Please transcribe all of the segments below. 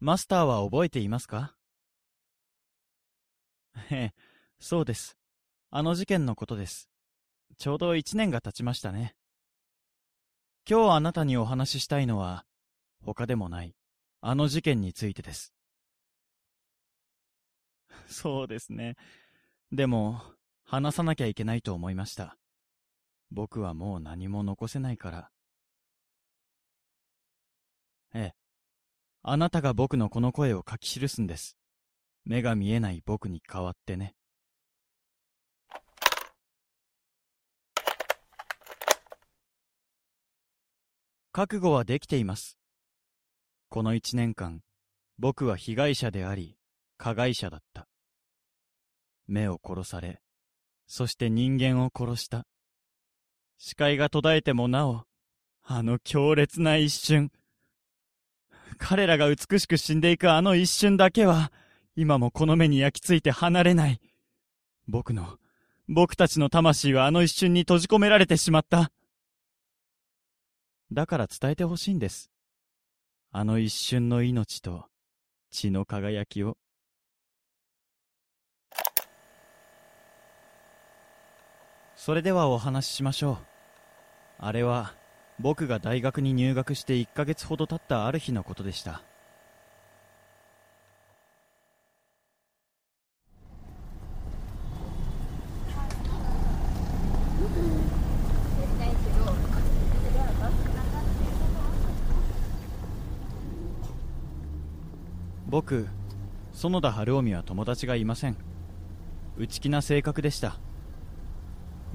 マスターは覚えていますか？ええ、そうです。あの事件のことです。ちょうど一年が経ちましたね。今日あなたにお話ししたいのは、他でもない、あの事件についてです。そうですね。でも、話さなきゃいけないと思いました。僕はもう何も残せないから。ええ。あなたが僕のこの声を書き記すんです。目が見えない僕に代わってね。覚悟はできています。この一年間、僕は被害者であり、加害者だった。目を殺され、そして人間を殺した。視界が途絶えてもなお、あの強烈な一瞬、彼らが美しく死んでいくあの一瞬だけは、今もこの目に焼き付いて離れない。僕の、僕たちの魂はあの一瞬に閉じ込められてしまった。だから伝えてほしいんです。あの一瞬の命と血の輝きを。それではお話ししましょう。あれは、僕が大学に入学して1ヶ月ほど経ったある日のことでした。僕園田晴臣は友達がいません。内気な性格でした。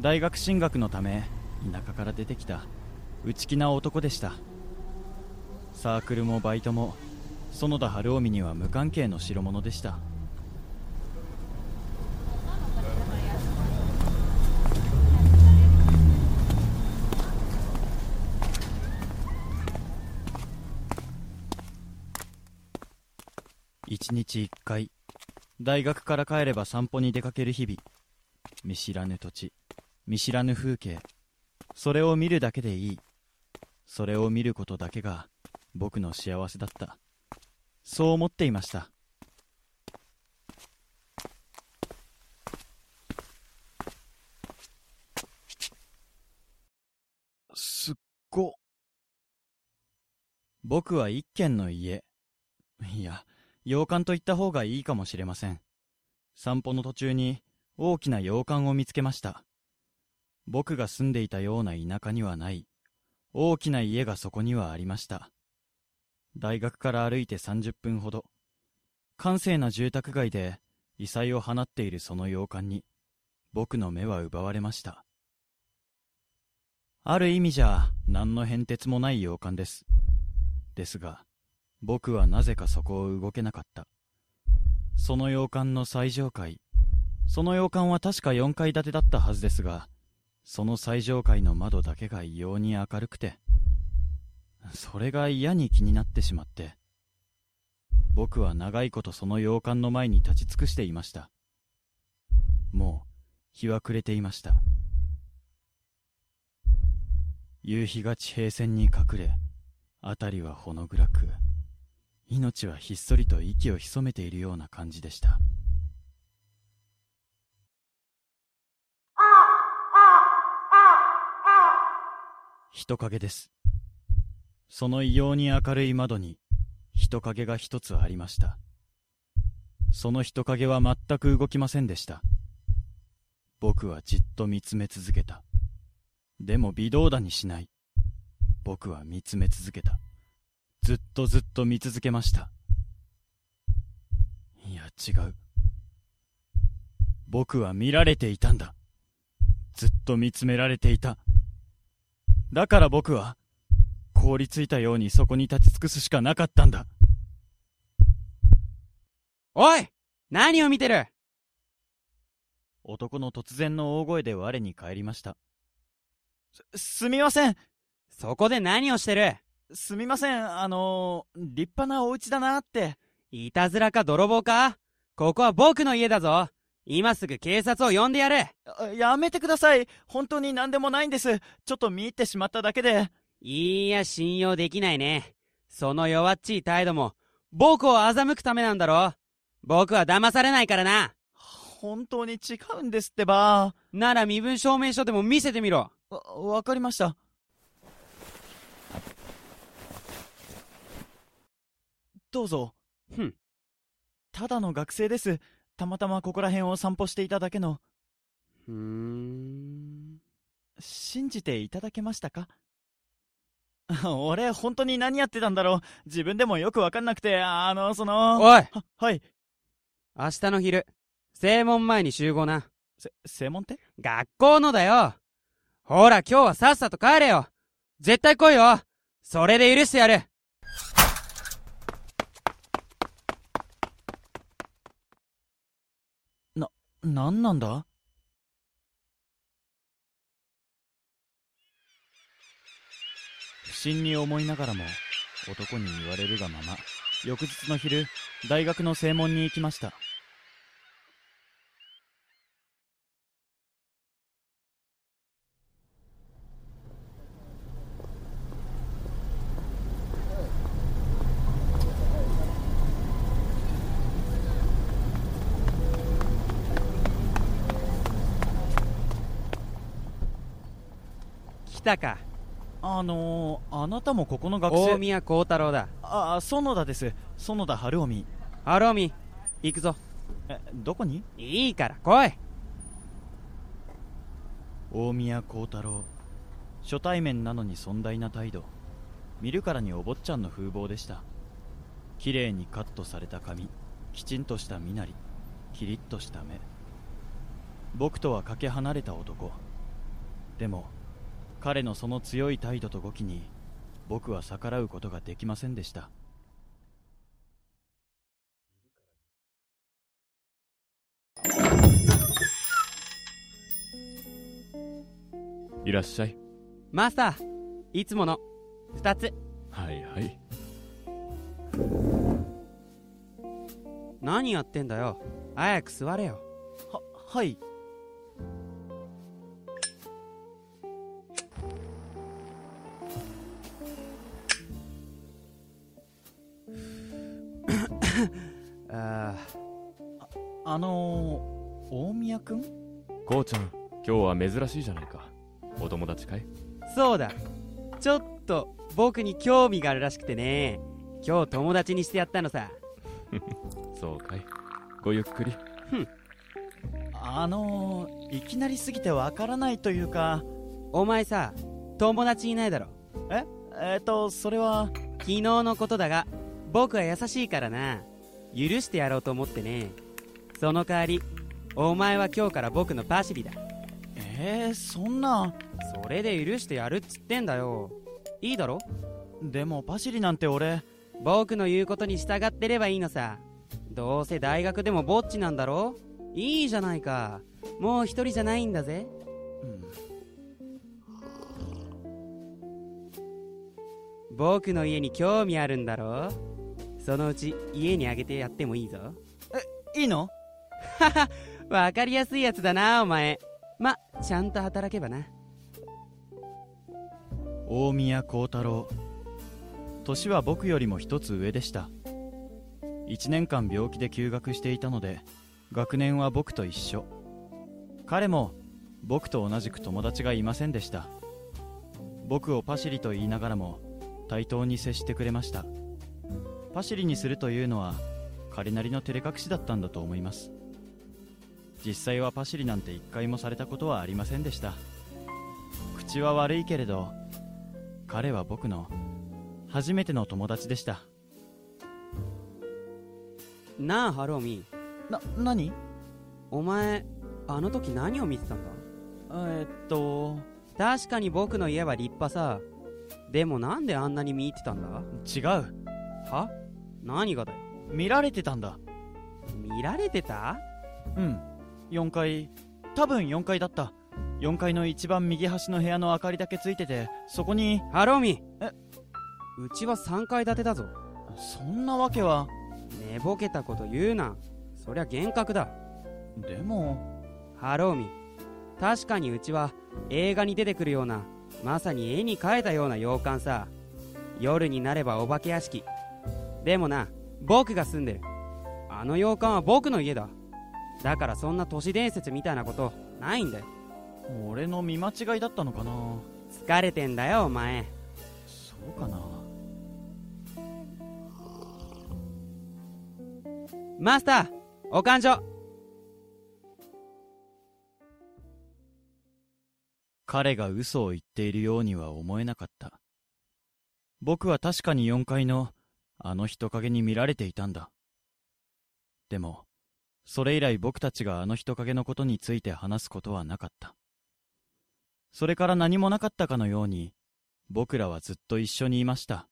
大学進学のため田舎から出てきた。内気な男でした。サークルもバイトも園田晴臣には無関係の代物でした。一日一回大学から帰れば散歩に出かける日々。見知らぬ土地見知らぬ風景。それを見るだけでいい。それを見ることだけが僕の幸せだった。そう思っていました。すっご。僕は一軒の家。いや洋館と言った方がいいかもしれません。散歩の途中に大きな洋館を見つけました。僕が住んでいたような田舎にはない。大きな家がそこにはありました。大学から歩いて30分ほど、閑静な住宅街で異彩を放っているその洋館に、僕の目は奪われました。ある意味じゃ何の変哲もない洋館です。ですが、僕はなぜかそこを動けなかった。その洋館の最上階、その洋館は確か4階建てだったはずですが、その最上階の窓だけが異様に明るくて、それが嫌に気になってしまって、僕は長いことその洋館の前に立ち尽くしていました。もう、日は暮れていました。夕日が地平線に隠れ、辺りはほの暗く、命はひっそりと息を潜めているような感じでした。人影です。その異様に明るい窓に人影が一つありました。その人影は全く動きませんでした。僕はじっと見つめ続けた。でも微動だにしない。僕は見つめ続けた。ずっとずっと見続けました。いや、違う。僕は見られていたんだ。ずっと見つめられていた。だから僕は、凍りついたようにそこに立ち尽くすしかなかったんだ。おい何を見てる？男の突然の大声で我に返りました。す、すみませんそこで何をしてる？すみません、あのー、立派なお家だなって。いたずらか泥棒か？ここは僕の家だぞ今すぐ警察を呼んでやれあやめてください。本当に何でもないんです。ちょっと見入ってしまっただけで。いいや、信用できないね。その弱っちい態度も、僕を欺くためなんだろ僕は騙されないからな本当に違うんですってば。なら身分証明書でも見せてみろわ、わかりました。どうぞ。ふん。ただの学生です。たまたまここら辺を散歩していただけの。ふーん。信じていただけましたか？俺、本当に何やってたんだろう？自分でもよくわかんなくて、あの、その。おいは、はい。明日の昼、正門前に集合な。せ、正門って？学校のだよほら今日はさっさと帰れよ絶対来いよそれで許してやる何なんだ？不審に思いながらも男に言われるがまま翌日の昼大学の正門に行きました。たか。あのー、あなたもここの学生。大宮幸太郎だ。あ園田です。園田晴臣。ハローミ行くぞ。えどこに？いいから来い。大宮幸太郎。初対面なのに尊大な態度。見るからにお坊ちゃんの風貌でした。綺麗にカットされた髪。きちんとした身なり。キリッとした目。僕とはかけ離れた男。でも彼のその強い態度と語気に僕は逆らうことができませんでした。いらっしゃい。マスターいつもの二つ。はいはい。何やってんだよ。早く座れよ。ははいあのー、大宮君こうちゃん今日は珍しいじゃないか。お友達かい？ーそうだ。ちょっと僕に興味があるらしくてね。今日友達にしてやったのさ。そうかい。ごゆっくり。あのー、いきなりすぎてわからないというか。お前さ友達いないだろ？え？えっ、とそれは昨日のことだが僕は優しいからな。許してやろうと思ってねその代わりお前は今日から僕のパシリだ。えー、そんなそれで許してやるっつってんだよ。いいだろ？でもパシリなんて俺。僕の言うことに従ってればいいのさ。どうせ大学でもぼっちなんだろ？いいじゃないか。もう一人じゃないんだぜ。うん。僕の家に興味あるんだろ？そのうち家にあげてやってもいいぞ。いいの？わかりやすいやつだなお前。まちゃんと働けばな。大宮幸太郎。年は僕よりも一つ上でした。1年間病気で休学していたので学年は僕と一緒。彼も僕と同じく友達がいませんでした。僕をパシリと言いながらも対等に接してくれました。パシリにするというのは彼なりの照れ隠しだったんだと思います。実際はパシリなんて一回もされたことはありませんでした。口は悪いけれど彼は僕の初めての友達でした。なあハローミ。な何？お前あの時何を見てたんだ？えーっと。確かに僕の家は立派さ。でもなんであんなに見入ってたんだ？違う。は？何がだよ？見られてたんだ。見られてた？うん4階。多分4階だった。4階の一番右端の部屋の明かりだけついててそこにハローミ。え？うちは3階建てだぞ。そんなわけは。寝ぼけたこと言うな。そりゃ幻覚だ。でも。ハローミ。確かにうちは映画に出てくるようなまさに絵に描いたような洋館さ。夜になればお化け屋敷。でもな僕が住んでる。あの洋館は僕の家だだからそんな都市伝説みたいなことないんだよ。俺の見間違いだったのかな。疲れてんだよお前。そうかな。マスターお勘所彼が嘘を言っているようには思えなかった。僕は確かに4階のあの人影に見られていたんだ。でもそれ以来僕たちがあの人影のことについて話すことはなかった。それから何もなかったかのように僕らはずっと一緒にいました。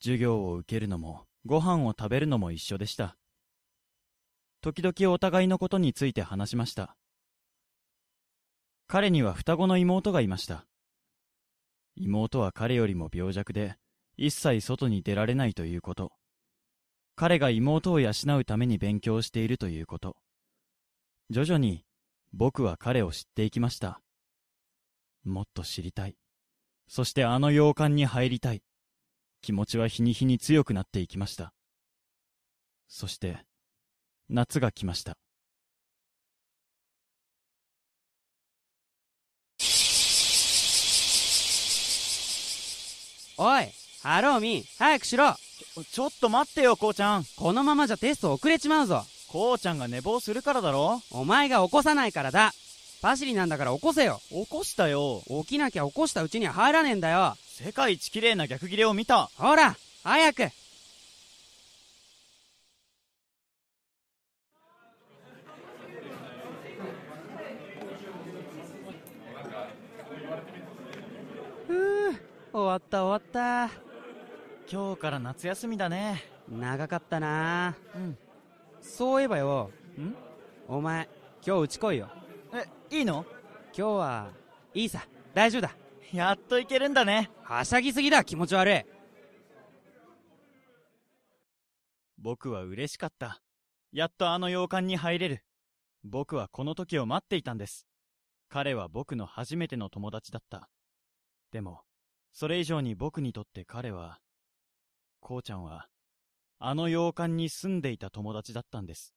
授業を受けるのもご飯を食べるのも一緒でした。時々お互いのことについて話しました。彼には双子の妹がいました。妹は彼よりも病弱で一切外に出られないということ。彼が妹を養うために勉強しているということ。徐々に僕は彼を知っていきました。もっと知りたい。そしてあの洋館に入りたい。気持ちは日に日に強くなっていきました。そして夏が来ました。おいハローミ早くしろ。ちょっと待ってよこうちゃん。このままじゃテスト遅れちまうぞ。こうちゃんが寝坊するからだろ？お前が起こさないからだ。パシリなんだから起こせよ。起こしたよ。起きなきゃ起こしたうちには入らねえんだよ。世界一綺麗な逆切れを見た。ほら早く。ふう終わった終わった今日から夏休みだね。長かったな。うん。そういえばよ。ん？お前今日うち来いよ。えいいの？今日はいいさ。大丈夫だ。やっといけるんだね。はしゃぎすぎだ。気持ち悪い。僕は嬉しかった。やっとあの洋館に入れる。僕はこの時を待っていたんです。彼は僕の初めての友達だった。でもそれ以上に僕にとって彼はこうちゃんはあの洋館に住んでいた友達だったんです。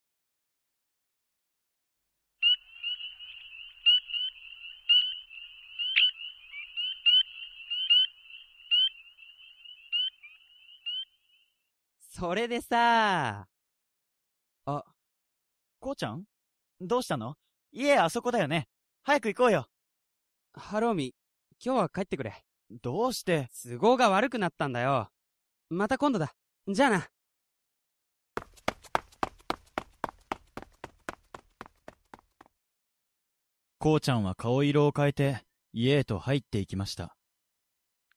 それでさ。こうちゃん？どうしたの？家あそこだよね。早く行こうよ。ハローミ今日は帰ってくれ。どうして？都合が悪くなったんだよまた今度だじゃあなこうちゃんは顔色を変えて家へと入っていきました。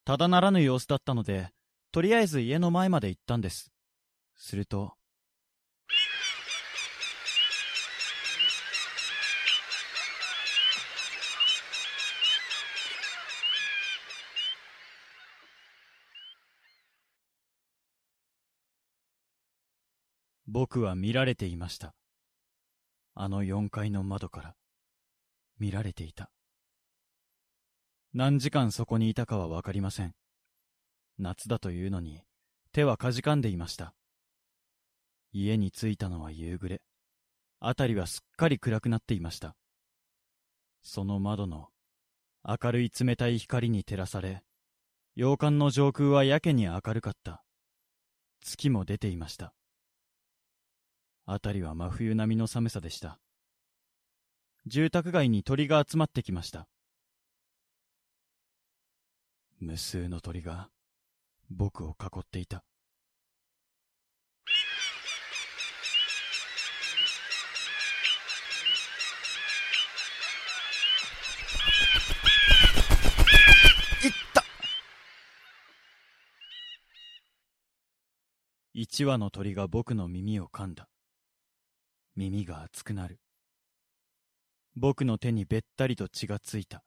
ただならぬ様子だったので、とりあえず家の前まで行ったんです。すると、僕は見られていました。あの4階の窓から。見られていた。何時間そこにいたかはわかりません。夏だというのに、手はかじかんでいました。家に着いたのは夕暮れ。あたりはすっかり暗くなっていました。その窓の明るい冷たい光に照らされ、洋館の上空はやけに明るかった。月も出ていました。辺りは真冬並みの寒さでした。住宅街に鳥が集まってきました。無数の鳥が僕を囲っていた。一羽の鳥が僕の耳を噛んだ。耳が熱くなる。僕の手にべったりと血がついた。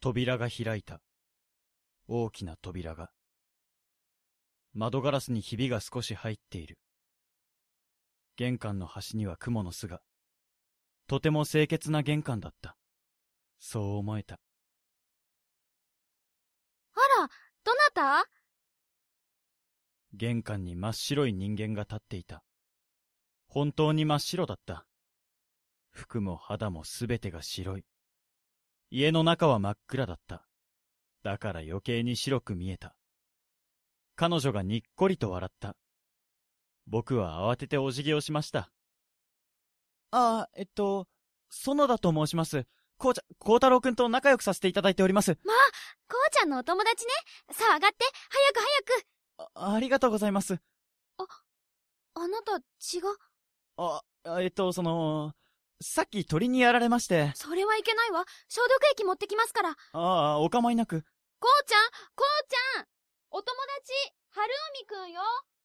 扉が開いた。大きな扉が。窓ガラスにひびが少し入っている。玄関の端には雲の巣が。とても清潔な玄関だった。そう思えた。あら、どなた？玄関に真っ白い人間が立っていた。本当に真っ白だった。服も肌もすべてが白い。家の中は真っ暗だった。だから余計に白く見えた。彼女がにっこりと笑った。僕は慌ててお辞儀をしました。ああ、えっと、園田と申します。こうちゃ、こうたろうくんと仲良くさせていただいております。まあ、こうちゃんのお友達ね。さあ上がって、早く早く。あ、ありがとうございます。あ、あなた血が。あ、えっと、その、さっき鳥にやられまして。それはいけないわ。消毒液持ってきますから。ああ、お構いなく。こうちゃんこうちゃんお友達、春海くんよ。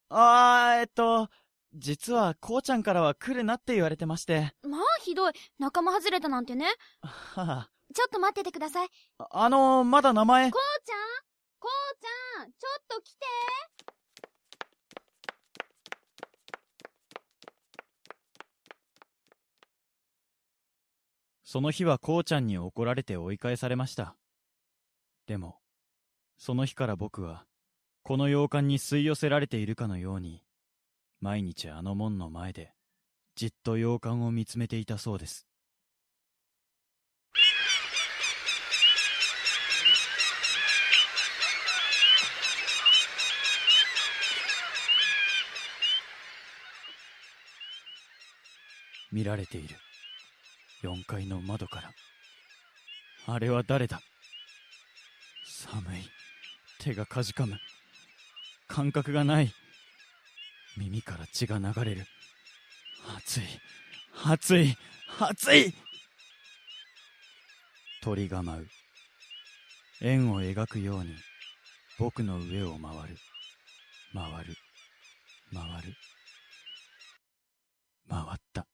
ああ、えっと、実は、こうちゃんからは来るなって言われてまして。まあ、ひどい。仲間外れたなんてね。はあ。ちょっと待っててください。あ、あのー、まだ名前。こうちゃん？こうちゃん？ちょっと来てその日はこうちゃんに怒られて追い返されました。でも、その日から僕は、この洋館に吸い寄せられているかのように、毎日あの門の前で、じっと洋館を見つめていたそうです。見られている。4階の窓から。あれは誰だ？寒い。手がかじかむ。感覚がない。耳から血が流れる。熱い。熱い。熱い鳥が舞う。円を描くように、僕の上を回る。回る。回る。回った。